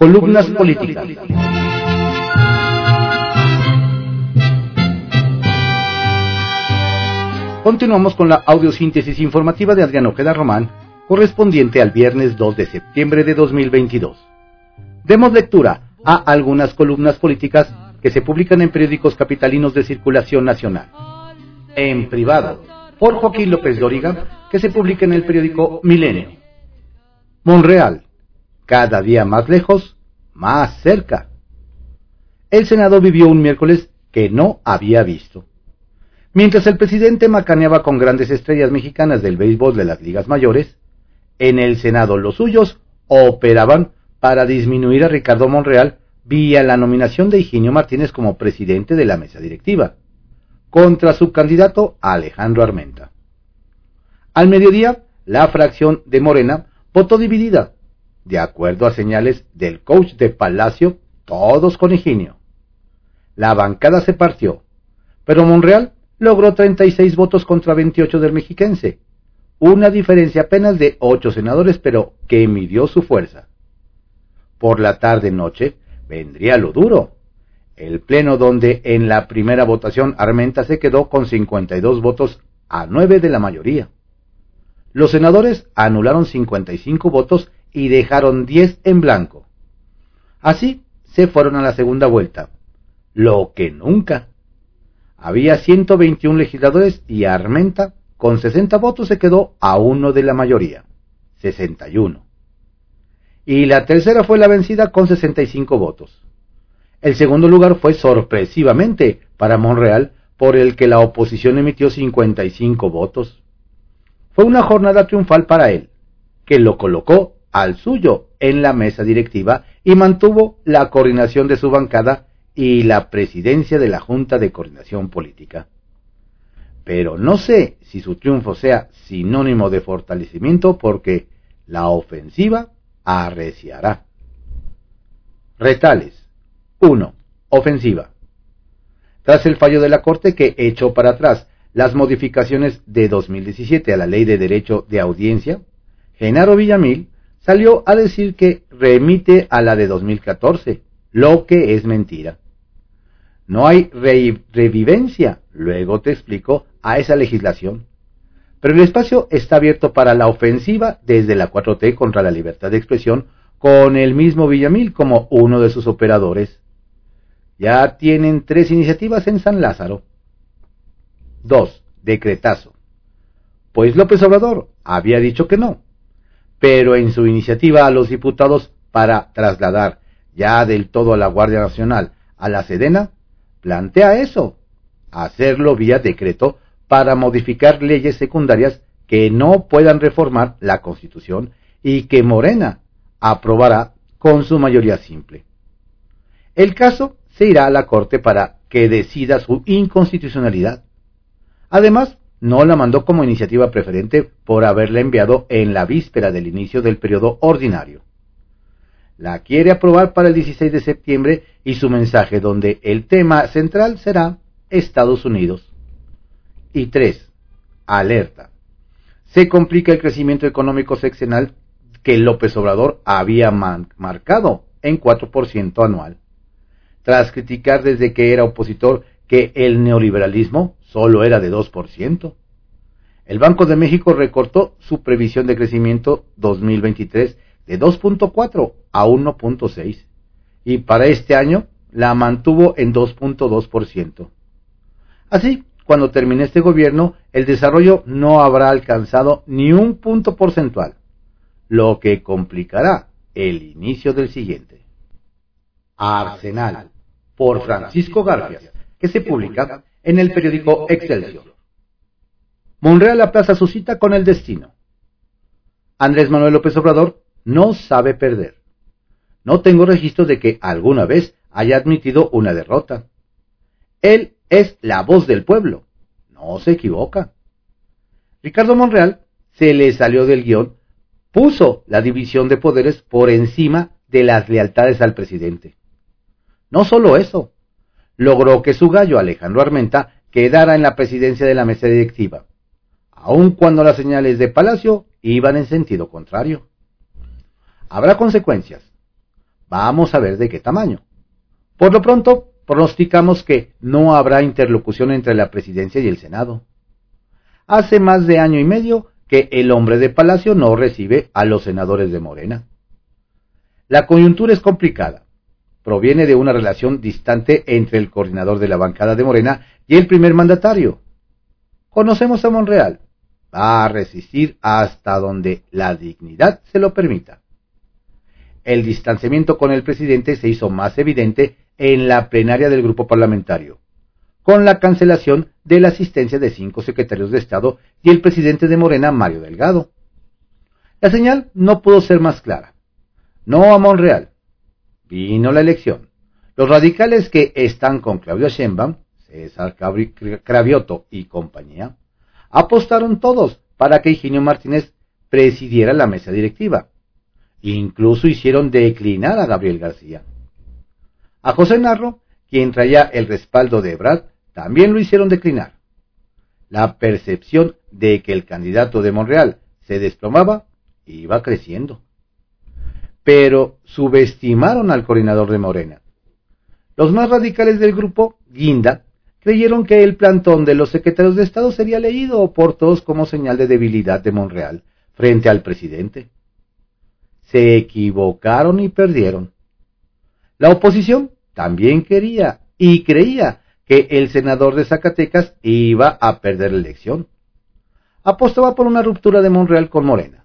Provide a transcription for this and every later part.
Columnas políticas. Continuamos con la audiosíntesis informativa de Adriano Ojeda Román, correspondiente al viernes 2 de septiembre de 2022. Demos lectura a algunas columnas políticas que se publican en periódicos capitalinos de circulación nacional. En privado, por Joaquín López Dóriga, que se publica en el periódico Milenio. Monreal, cada día más lejos, más cerca. El Senado vivió un miércoles que no había visto. Mientras el presidente macaneaba con grandes estrellas mexicanas del béisbol de las ligas mayores, en el Senado los suyos operaban para disminuir a Ricardo Monreal vía la nominación de Higinio Martínez como presidente de la mesa directiva, contra su candidato Alejandro Armenta. Al mediodía, la fracción de Morena votó dividida, de acuerdo a señales del coach de Palacio, todos con Higinio. La bancada se partió, pero Monreal logró 36 votos contra 28 del mexiquense, una diferencia apenas de 8 senadores, pero que midió su fuerza. Por la tarde-noche vendría lo duro. El pleno donde en la primera votación Armenta se quedó con 52 votos a 9 de la mayoría. Los senadores anularon 55 votos y dejaron 10 en blanco. Así se fueron a la segunda vuelta. Lo que nunca. Había 121 legisladores y Armenta, con 60 votos, se quedó a uno de la mayoría, 61. Y la tercera fue la vencida con 65 votos. El segundo lugar fue sorpresivamente para Monreal, por el que la oposición emitió 55 votos. Fue una jornada triunfal para él, que lo colocó al suyo en la mesa directiva y mantuvo la coordinación de su bancada y la presidencia de la Junta de Coordinación Política. Pero no sé si su triunfo sea sinónimo de fortalecimiento porque la ofensiva arreciará. Retales. 1. Ofensiva. Tras el fallo de la Corte que echó para atrás las modificaciones de 2017 a la Ley de Derecho de Audiencia, Genaro Villamil salió a decir que remite a la de 2014, lo que es mentira. No hay revivencia, luego te explico, a esa legislación. Pero el espacio está abierto para la ofensiva desde la 4T contra la libertad de expresión con el mismo Villamil como uno de sus operadores. Ya tienen tres iniciativas en San Lázaro. 2. Decretazo. Pues López Obrador había dicho que no, pero en su iniciativa a los diputados para trasladar ya del todo a la Guardia Nacional a la Sedena, plantea eso, hacerlo vía decreto para modificar leyes secundarias que no puedan reformar la Constitución y que Morena aprobará con su mayoría simple. El caso se irá a la Corte para que decida su inconstitucionalidad. Además, no la mandó como iniciativa preferente por haberla enviado en la víspera del inicio del periodo ordinario. La quiere aprobar para el 16 de septiembre y su mensaje donde el tema central será Estados Unidos. Y 3. Alerta. Se complica el crecimiento económico seccional que López Obrador había marcado en 4% anual. Tras criticar desde que era opositor que el neoliberalismo solo era de 2%. El Banco de México recortó su previsión de crecimiento 2023 de 2.4 a 1.6 y para este año la mantuvo en 2.2%. Así, cuando termine este gobierno, el desarrollo no habrá alcanzado ni un punto porcentual, lo que complicará el inicio del siguiente. Arsenal, por Francisco García, que se publica en el periódico Excelsior. Monreal aplaza su cita con el destino. Andrés Manuel López Obrador no sabe perder. No tengo registro de que alguna vez haya admitido una derrota. Él es la voz del pueblo. No se equivoca. Ricardo Monreal se le salió del guion, puso la división de poderes por encima de las lealtades al presidente. No solo eso, logró que su gallo Alejandro Armenta quedara en la presidencia de la mesa directiva, aun cuando las señales de Palacio iban en sentido contrario. Habrá consecuencias. Vamos a ver de qué tamaño. Por lo pronto, pronosticamos que no habrá interlocución entre la presidencia y el Senado. Hace más de año y medio que el hombre de Palacio no recibe a los senadores de Morena. La coyuntura es complicada. Proviene de una relación distante entre el coordinador de la bancada de Morena y el primer mandatario. Conocemos a Monreal. Va a resistir hasta donde la dignidad se lo permita. El distanciamiento con el presidente se hizo más evidente en la plenaria del grupo parlamentario, con la cancelación de la asistencia de cinco secretarios de Estado y el presidente de Morena, Mario Delgado. La señal no pudo ser más clara. No a Monreal. Vino la elección. Los radicales que están con Claudio Sheinbaum, César Cravioto y compañía, apostaron todos para que Higinio Martínez presidiera la mesa directiva. Incluso hicieron declinar a Gabriel García. A José Narro, quien traía el respaldo de Brad, también lo hicieron declinar. La percepción de que el candidato de Monreal se desplomaba iba creciendo. Pero subestimaron al coordinador de Morena. Los más radicales del grupo, Guinda, creyeron que el plantón de los secretarios de Estado sería leído por todos como señal de debilidad de Monreal frente al presidente. Se equivocaron y perdieron. La oposición también quería y creía que el senador de Zacatecas iba a perder la elección. Apostaba por una ruptura de Monreal con Morena.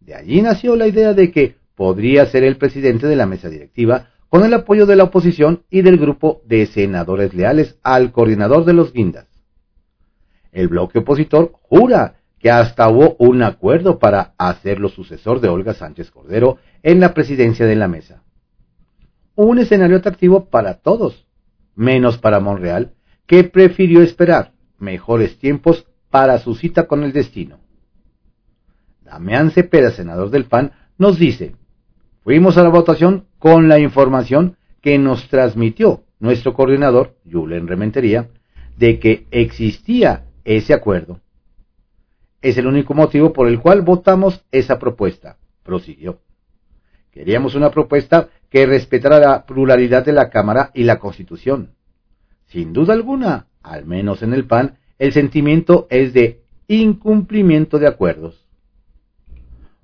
De allí nació la idea de que podría ser el presidente de la mesa directiva con el apoyo de la oposición y del grupo de senadores leales al coordinador de los guindas. El bloque opositor jura que hasta hubo un acuerdo para hacerlo sucesor de Olga Sánchez Cordero en la presidencia de la mesa. Un escenario atractivo para todos, menos para Monreal, que prefirió esperar mejores tiempos para su cita con el destino. Damián Cepeda, senador del PAN, nos dice, fuimos a la votación con la información que nos transmitió nuestro coordinador, Julen Rementería, de que existía ese acuerdo. Es el único motivo por el cual votamos esa propuesta, prosiguió. Queríamos una propuesta que respetara la pluralidad de la Cámara y la Constitución. Sin duda alguna, al menos en el PAN, el sentimiento es de incumplimiento de acuerdos.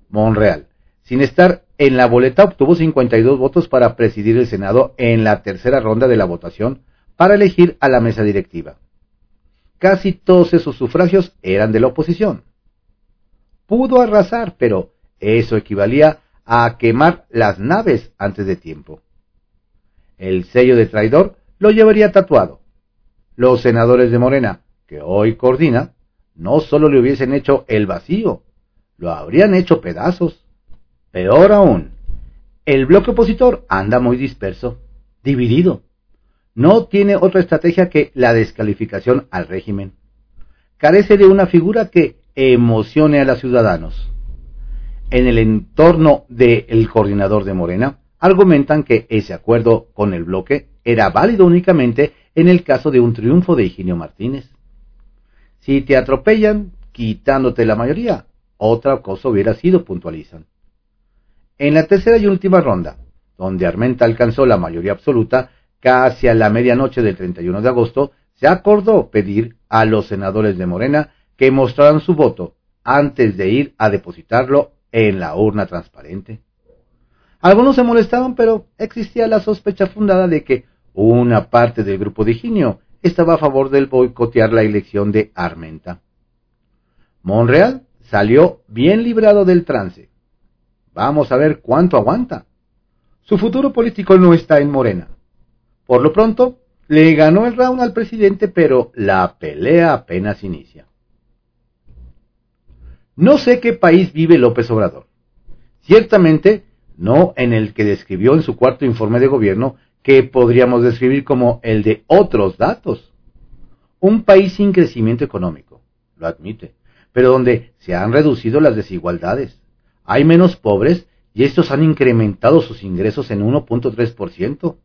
Monreal, sin estar en la boleta obtuvo 52 votos para presidir el Senado en la tercera ronda de la votación para elegir a la mesa directiva. Casi todos esos sufragios eran de la oposición. Pudo arrasar, pero eso equivalía a quemar las naves antes de tiempo. El sello de traidor lo llevaría tatuado. Los senadores de Morena, que hoy coordina, no solo le hubiesen hecho el vacío, lo habrían hecho pedazos. Peor aún, el bloque opositor anda muy disperso, dividido. No tiene otra estrategia que la descalificación al régimen. Carece de una figura que emocione a los ciudadanos. En el entorno del coordinador de Morena, argumentan que ese acuerdo con el bloque era válido únicamente en el caso de un triunfo de Higinio Martínez. Si te atropellan, quitándote la mayoría, otra cosa hubiera sido, puntualizan. En la tercera y última ronda, donde Armenta alcanzó la mayoría absoluta, casi a la medianoche del 31 de agosto, se acordó pedir a los senadores de Morena que mostraran su voto antes de ir a depositarlo en la urna transparente. Algunos se molestaban, pero existía la sospecha fundada de que una parte del grupo de Ginio estaba a favor del boicotear la elección de Armenta. Monreal salió bien librado del trance. Vamos a ver cuánto aguanta. Su futuro político no está en Morena. Por lo pronto, le ganó el round al presidente, pero la pelea apenas inicia. No sé qué país vive López Obrador. Ciertamente, no en el que describió en su cuarto informe de gobierno, que podríamos describir como el de otros datos. Un país sin crecimiento económico, lo admite, pero donde se han reducido las desigualdades, hay menos pobres y estos han incrementado sus ingresos en 1.3%.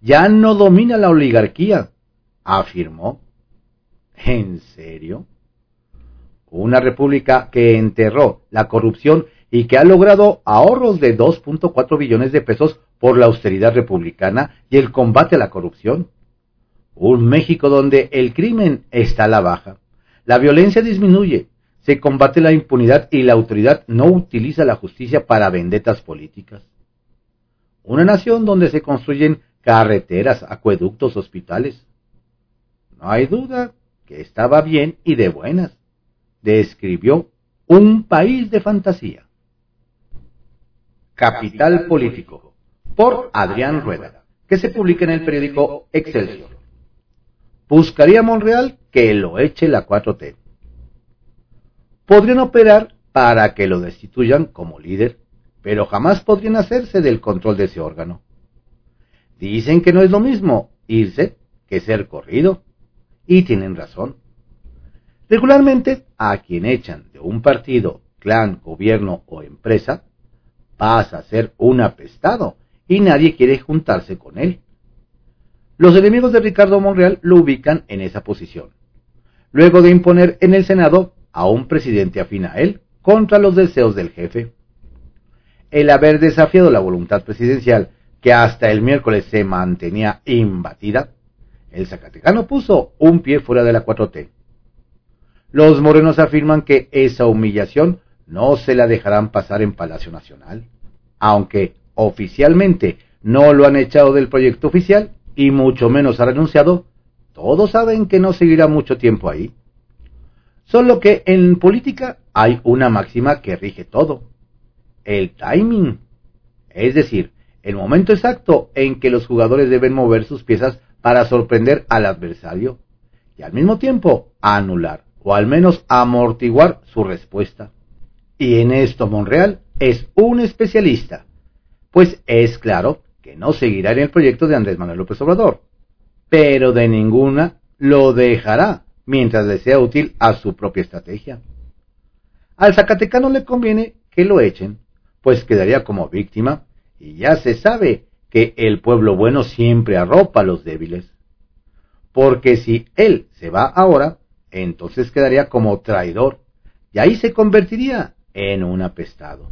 Ya no domina la oligarquía, afirmó. ¿En serio? Una república que enterró la corrupción y que ha logrado ahorros de 2.4 billones de pesos por la austeridad republicana y el combate a la corrupción. Un México donde el crimen está a la baja, la violencia disminuye, se combate la impunidad y la autoridad no utiliza la justicia para vendetas políticas. Una nación donde se construyen carreteras, acueductos, hospitales. No hay duda que estaba bien y de buenas. Describió un país de fantasía. Capital Político, por Adrián Rueda, que se publica en el periódico Excelsior. Buscaría Monreal que lo eche la 4T. Podrían operar para que lo destituyan como líder, pero jamás podrían hacerse del control de ese órgano. Dicen que no es lo mismo irse que ser corrido, y tienen razón. Regularmente, a quien echan de un partido, clan, gobierno o empresa, pasa a ser un apestado y nadie quiere juntarse con él. Los enemigos de Ricardo Monreal lo ubican en esa posición, luego de imponer en el Senado a un presidente afín a él contra los deseos del jefe. El haber desafiado la voluntad presidencial, que hasta el miércoles se mantenía imbatida, el Zacatecano puso un pie fuera de la 4T. Los morenos afirman que esa humillación no se la dejarán pasar en Palacio Nacional, aunque oficialmente no lo han echado del proyecto oficial y mucho menos ha renunciado, todos saben que no seguirá mucho tiempo ahí. Solo que en política hay una máxima que rige todo. El timing. Es decir, el momento exacto en que los jugadores deben mover sus piezas para sorprender al adversario y al mismo tiempo anular o al menos amortiguar su respuesta. Y en esto Monreal es un especialista, pues es claro que no seguirá en el proyecto de Andrés Manuel López Obrador, pero de ninguna lo dejará mientras le sea útil a su propia estrategia. Al Zacatecano le conviene que lo echen, pues quedaría como víctima, y ya se sabe que el pueblo bueno siempre arropa a los débiles. Porque si él se va ahora, entonces quedaría como traidor, y ahí se convertiría en un apestado.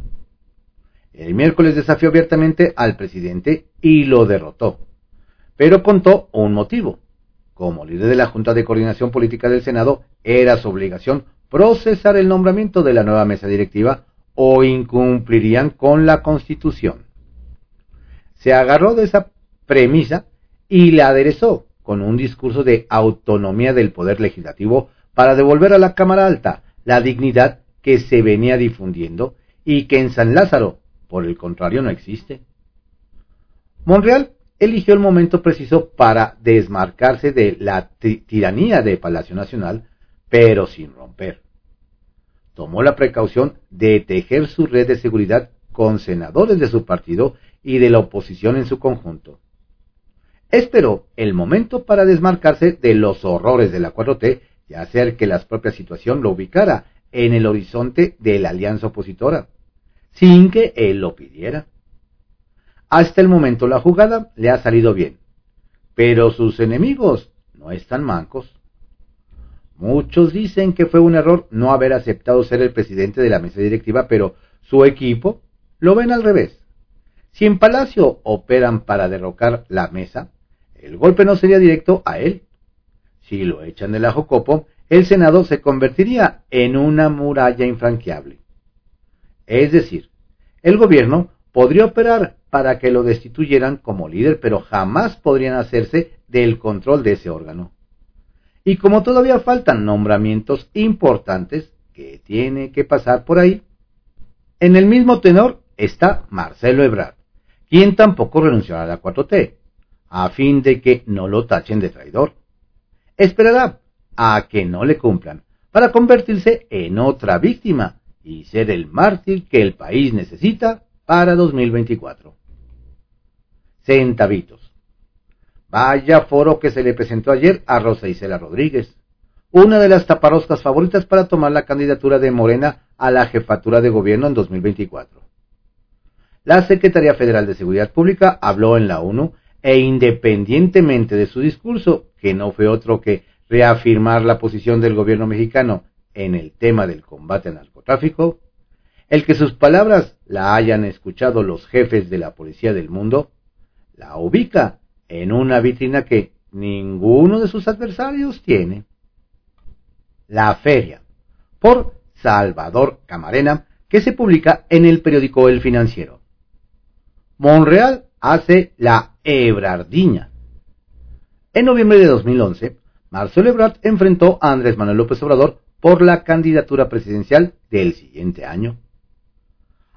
El miércoles desafió abiertamente al presidente y lo derrotó, pero contó un motivo como líder de la Junta de Coordinación Política del Senado, era su obligación procesar el nombramiento de la nueva mesa directiva o incumplirían con la Constitución. Se agarró de esa premisa y la aderezó con un discurso de autonomía del Poder Legislativo para devolver a la Cámara Alta la dignidad que se venía difundiendo y que en San Lázaro, por el contrario, no existe. Monreal eligió el momento preciso para desmarcarse de la tiranía de Palacio Nacional, pero sin romper. Tomó la precaución de tejer su red de seguridad con senadores de su partido y de la oposición en su conjunto. Esperó el momento para desmarcarse de los horrores de la 4T y hacer que la propia situación lo ubicara en el horizonte de la alianza opositora, sin que él lo pidiera. Hasta el momento la jugada le ha salido bien, pero sus enemigos no están mancos. Muchos dicen que fue un error no haber aceptado ser el presidente de la mesa directiva, pero su equipo lo ven al revés. Si en Palacio operan para derrocar la mesa, el golpe no sería directo a él. Si lo echan del ajo copo, el Senado se convertiría en una muralla infranqueable. Es decir, el gobierno podría operar para que lo destituyeran como líder, pero jamás podrían hacerse del control de ese órgano. Y como todavía faltan nombramientos importantes que tiene que pasar por ahí, en el mismo tenor está Marcelo Ebrard, quien tampoco renunció a la 4T, a fin de que no lo tachen de traidor. Esperará a que no le cumplan, para convertirse en otra víctima y ser el mártir que el país necesita para 2024 centavitos. Vaya foro que se le presentó ayer a Rosa Isela Rodríguez, una de las taparroscas favoritas para tomar la candidatura de Morena a la jefatura de gobierno en 2024. La Secretaría Federal de Seguridad Pública habló en la ONU e independientemente de su discurso, que no fue otro que reafirmar la posición del gobierno mexicano en el tema del combate al narcotráfico, El que sus palabras la hayan escuchado los jefes de la policía del mundo, la ubica en una vitrina que ninguno de sus adversarios tiene. La Feria, por Salvador Camarena, que se publica en el periódico El Financiero. Monreal hace la Ebrardiña. En noviembre de 2011, Marcelo Ebrard enfrentó a Andrés Manuel López Obrador por la candidatura presidencial del siguiente año.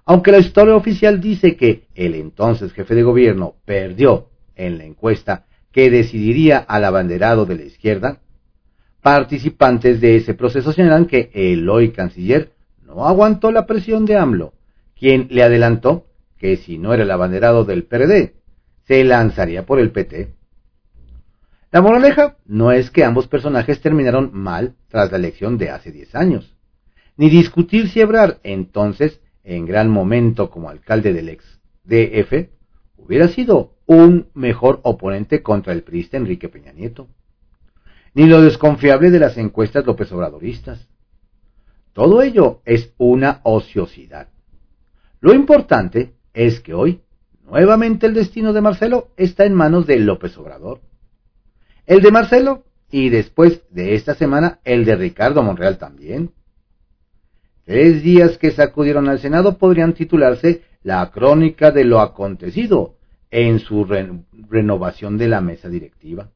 Aunque la historia oficial dice que el entonces jefe de gobierno perdió en la encuesta que decidiría al abanderado de la izquierda, participantes de ese proceso señalan que el hoy canciller no aguantó la presión de AMLO, quien le adelantó que si no era el abanderado del PRD, se lanzaría por el PT. La moraleja no es que ambos personajes terminaron mal tras la elección de hace 10 años, ni discutir si Ebrard, entonces en gran momento como alcalde del ex DF, hubiera sido un mejor oponente contra el priista Enrique Peña Nieto, ni lo desconfiable de las encuestas López Obradoristas. Todo ello es una ociosidad. Lo importante es que hoy, nuevamente el destino de Marcelo está en manos de López Obrador el de Marcelo y después de esta semana el de Ricardo Monreal también. Tres días que sacudieron al Senado podrían titularse La crónica de lo acontecido en su renovación de la mesa directiva.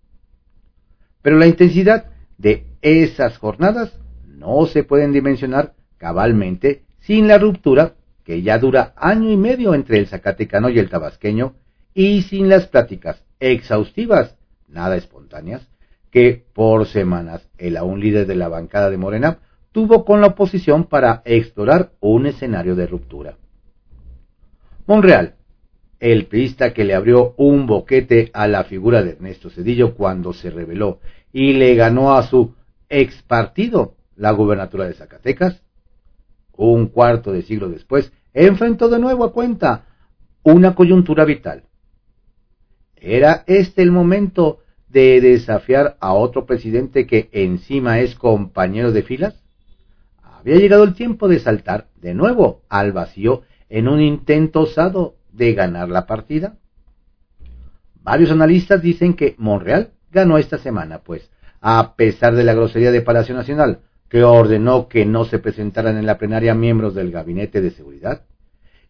Pero la intensidad de esas jornadas no se pueden dimensionar cabalmente sin la ruptura que ya dura año y medio entre el zacatecano y el tabasqueño y sin las pláticas exhaustivas nada espontáneas, que por semanas el aún líder de la bancada de Morena tuvo con la oposición para explorar un escenario de ruptura. Monreal, el priista que le abrió un boquete a la figura de Ernesto Cedillo cuando se rebeló y le ganó a su ex partido la gubernatura de Zacatecas, un cuarto de siglo después, enfrentó de nuevo a cuenta una coyuntura vital. ¿Era este el momento de desafiar a otro presidente que encima es compañero de filas? Había llegado el tiempo de saltar de nuevo al vacío en un intento osado de ganar la partida. Varios analistas dicen que Monreal ganó esta semana, pues, a pesar de la grosería de Palacio Nacional, que ordenó que no se presentaran en la plenaria miembros del Gabinete de Seguridad,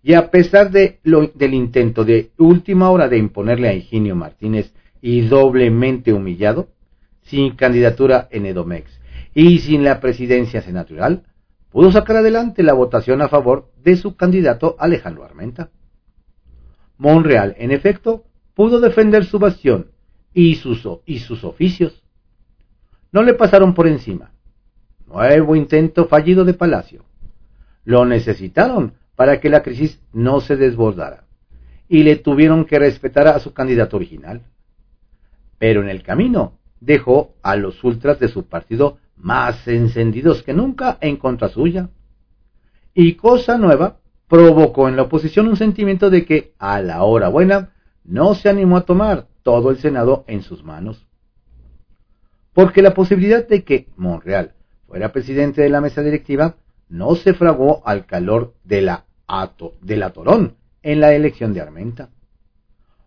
y a pesar del intento de última hora de imponerle a Ingenio Martínez y doblemente humillado, sin candidatura en Edomex y sin la presidencia senatorial, pudo sacar adelante la votación a favor de su candidato Alejandro Armenta. Monreal, en efecto, pudo defender su bastión y sus, y sus oficios. No le pasaron por encima. Nuevo intento fallido de Palacio. Lo necesitaron para que la crisis no se desbordara y le tuvieron que respetar a su candidato original pero en el camino dejó a los ultras de su partido más encendidos que nunca en contra suya. Y cosa nueva, provocó en la oposición un sentimiento de que, a la hora buena, no se animó a tomar todo el Senado en sus manos. Porque la posibilidad de que Monreal fuera presidente de la mesa directiva no se fragó al calor de la, ato, del atorón en la elección de Armenta.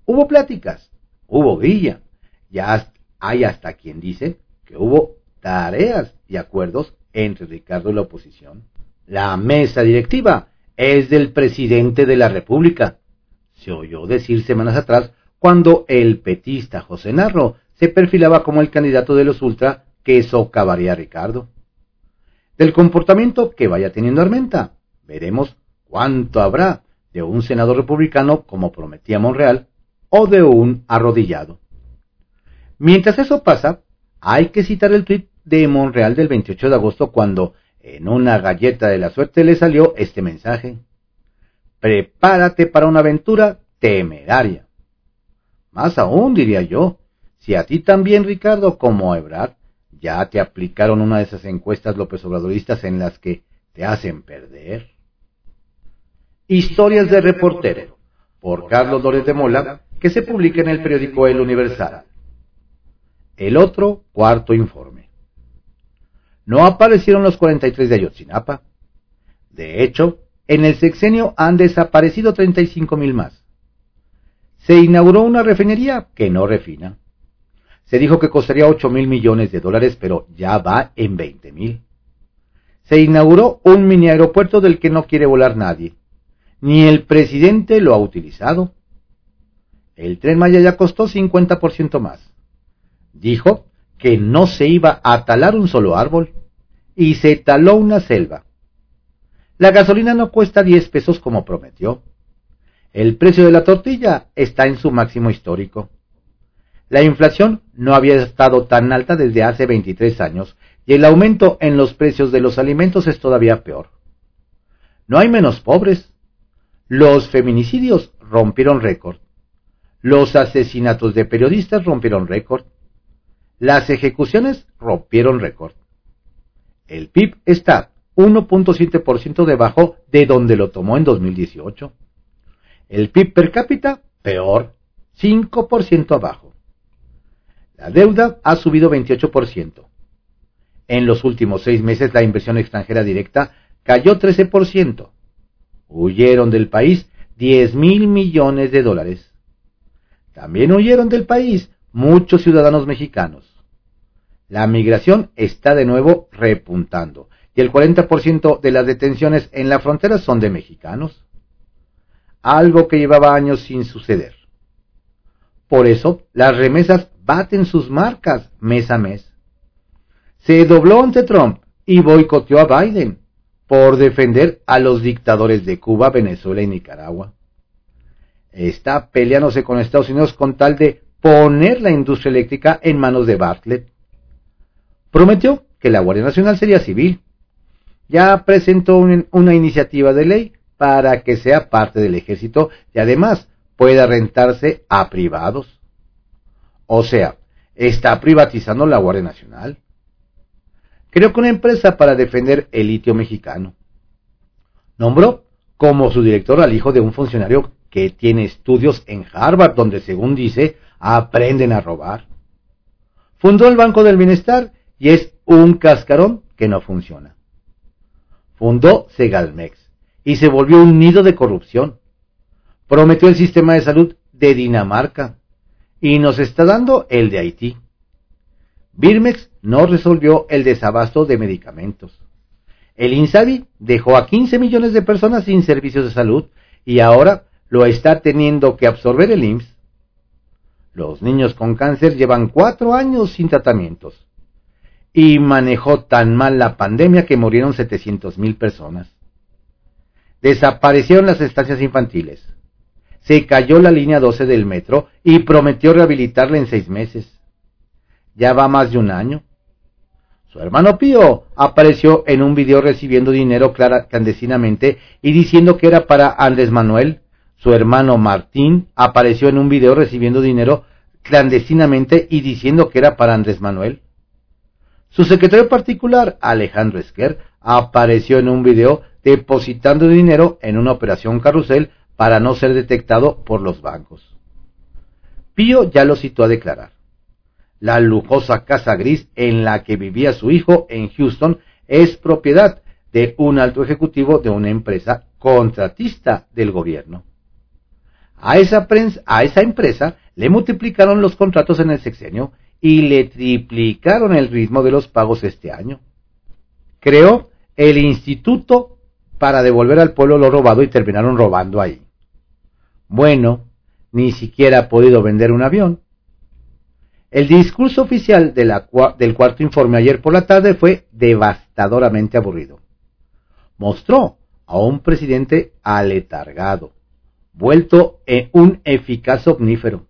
Hubo pláticas, hubo grilla, ya hay hasta quien dice que hubo tareas y acuerdos entre Ricardo y la oposición. La mesa directiva es del presidente de la República. Se oyó decir semanas atrás cuando el petista José Narro se perfilaba como el candidato de los ultra que socavaría a Ricardo. Del comportamiento que vaya teniendo Armenta, veremos cuánto habrá de un senador republicano como prometía Monreal o de un arrodillado. Mientras eso pasa, hay que citar el tuit de Monreal del 28 de agosto cuando en una galleta de la suerte le salió este mensaje. Prepárate para una aventura temeraria. Más aún, diría yo, si a ti también, Ricardo, como a Ebrard, ya te aplicaron una de esas encuestas López Obradoristas en las que te hacen perder. Historias de reportero, por Carlos Dores de Mola, que se publica en el periódico El Universal el otro cuarto informe. No aparecieron los 43 de Ayotzinapa. De hecho, en el sexenio han desaparecido 35 mil más. Se inauguró una refinería que no refina. Se dijo que costaría 8 mil millones de dólares, pero ya va en 20 mil. Se inauguró un mini aeropuerto del que no quiere volar nadie. Ni el presidente lo ha utilizado. El tren Maya ya costó 50% más. Dijo que no se iba a talar un solo árbol y se taló una selva. La gasolina no cuesta 10 pesos como prometió. El precio de la tortilla está en su máximo histórico. La inflación no había estado tan alta desde hace 23 años y el aumento en los precios de los alimentos es todavía peor. No hay menos pobres. Los feminicidios rompieron récord. Los asesinatos de periodistas rompieron récord. Las ejecuciones rompieron récord. El PIB está 1.7% debajo de donde lo tomó en 2018. El PIB per cápita, peor, 5% abajo. La deuda ha subido 28%. En los últimos seis meses la inversión extranjera directa cayó 13%. Huyeron del país 10 mil millones de dólares. También huyeron del país muchos ciudadanos mexicanos. La migración está de nuevo repuntando y el 40% de las detenciones en la frontera son de mexicanos. Algo que llevaba años sin suceder. Por eso, las remesas baten sus marcas mes a mes. Se dobló ante Trump y boicoteó a Biden por defender a los dictadores de Cuba, Venezuela y Nicaragua. Está peleándose con Estados Unidos con tal de poner la industria eléctrica en manos de Bartlett. Prometió que la Guardia Nacional sería civil ya presentó una iniciativa de ley para que sea parte del ejército y además pueda rentarse a privados. O sea, está privatizando la Guardia Nacional. Creó una empresa para defender el litio mexicano. Nombró como su director al hijo de un funcionario que tiene estudios en Harvard, donde según dice, aprenden a robar. Fundó el Banco del Bienestar y es un cascarón que no funciona fundó Segalmex y se volvió un nido de corrupción. Prometió el sistema de salud de Dinamarca y nos está dando el de Haití. Birmex no resolvió el desabasto de medicamentos. El INSABI dejó a 15 millones de personas sin servicios de salud y ahora lo está teniendo que absorber el IMSS. Los niños con cáncer llevan cuatro años sin tratamientos y manejó tan mal la pandemia que murieron 700 mil personas. Desaparecieron las estancias infantiles. Se cayó la línea 12 del metro y prometió rehabilitarla en seis meses. Ya va más de un año. Su hermano Pío apareció en un video recibiendo dinero clandestinamente y diciendo que era para Andrés Manuel. Su hermano Martín apareció en un video recibiendo dinero clandestinamente y diciendo que era para Andrés Manuel. Su secretario particular, Alejandro Esquer, apareció en un video depositando dinero en una operación carrusel para no ser detectado por los bancos. Pío ya lo citó a declarar. La lujosa casa gris en la que vivía su hijo en Houston es propiedad de un alto ejecutivo de una empresa contratista del gobierno. A esa, a esa empresa le multiplicaron los contratos en el sexenio y le triplicaron el ritmo de los pagos este año. Creó el instituto para devolver al pueblo lo robado y terminaron robando ahí. Bueno, ni siquiera ha podido vender un avión. El discurso oficial del cuarto informe ayer por la tarde fue devastadoramente aburrido. Mostró a un presidente aletargado, vuelto en un eficaz omnífero,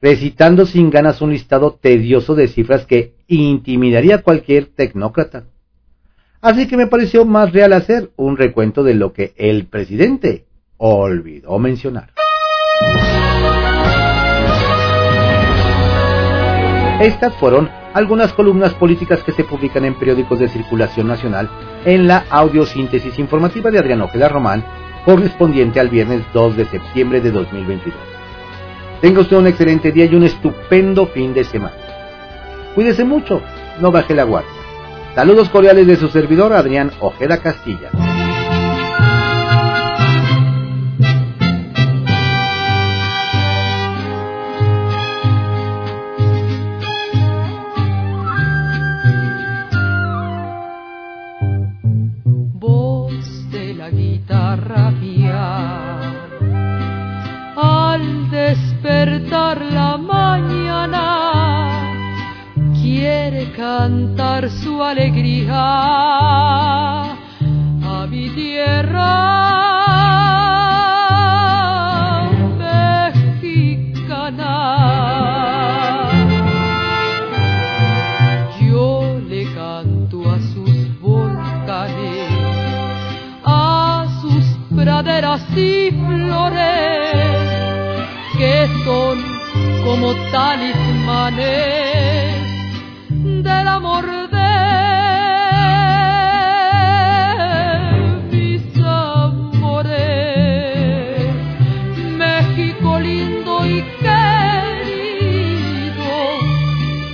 recitando sin ganas un listado tedioso de cifras que intimidaría a cualquier tecnócrata. Así que me pareció más real hacer un recuento de lo que el presidente olvidó mencionar. Estas fueron algunas columnas políticas que se publican en periódicos de circulación nacional en la audiosíntesis informativa de Adrián Ojeda Román, correspondiente al viernes 2 de septiembre de 2022. Tenga usted un excelente día y un estupendo fin de semana. Cuídese mucho, no baje la guardia. Saludos cordiales de su servidor Adrián Ojeda Castilla. despertar la mañana quiere cantar su alegría a mi tierra. Talismanes del amor de mis amores. México lindo y querido,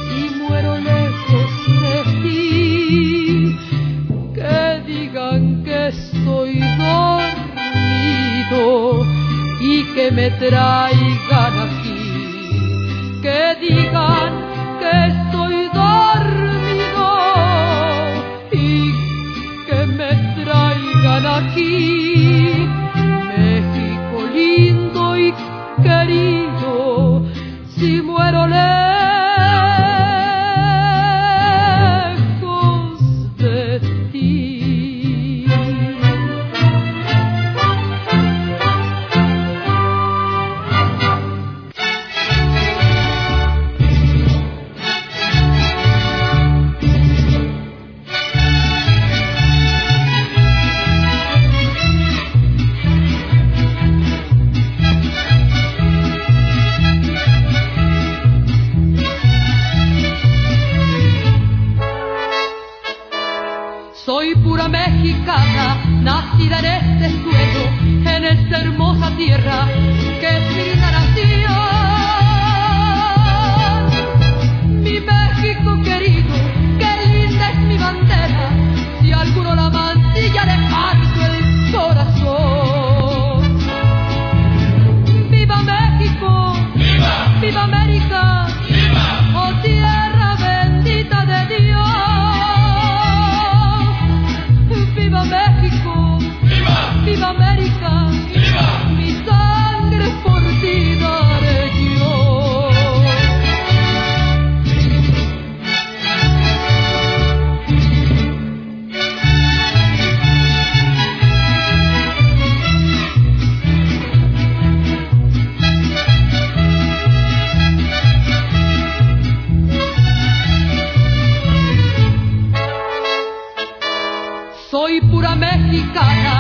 si muero lejos de ti, que digan que estoy dormido y que me traigan aquí, que digan que estoy aquí, México, viva, viva América, viva, mi sangre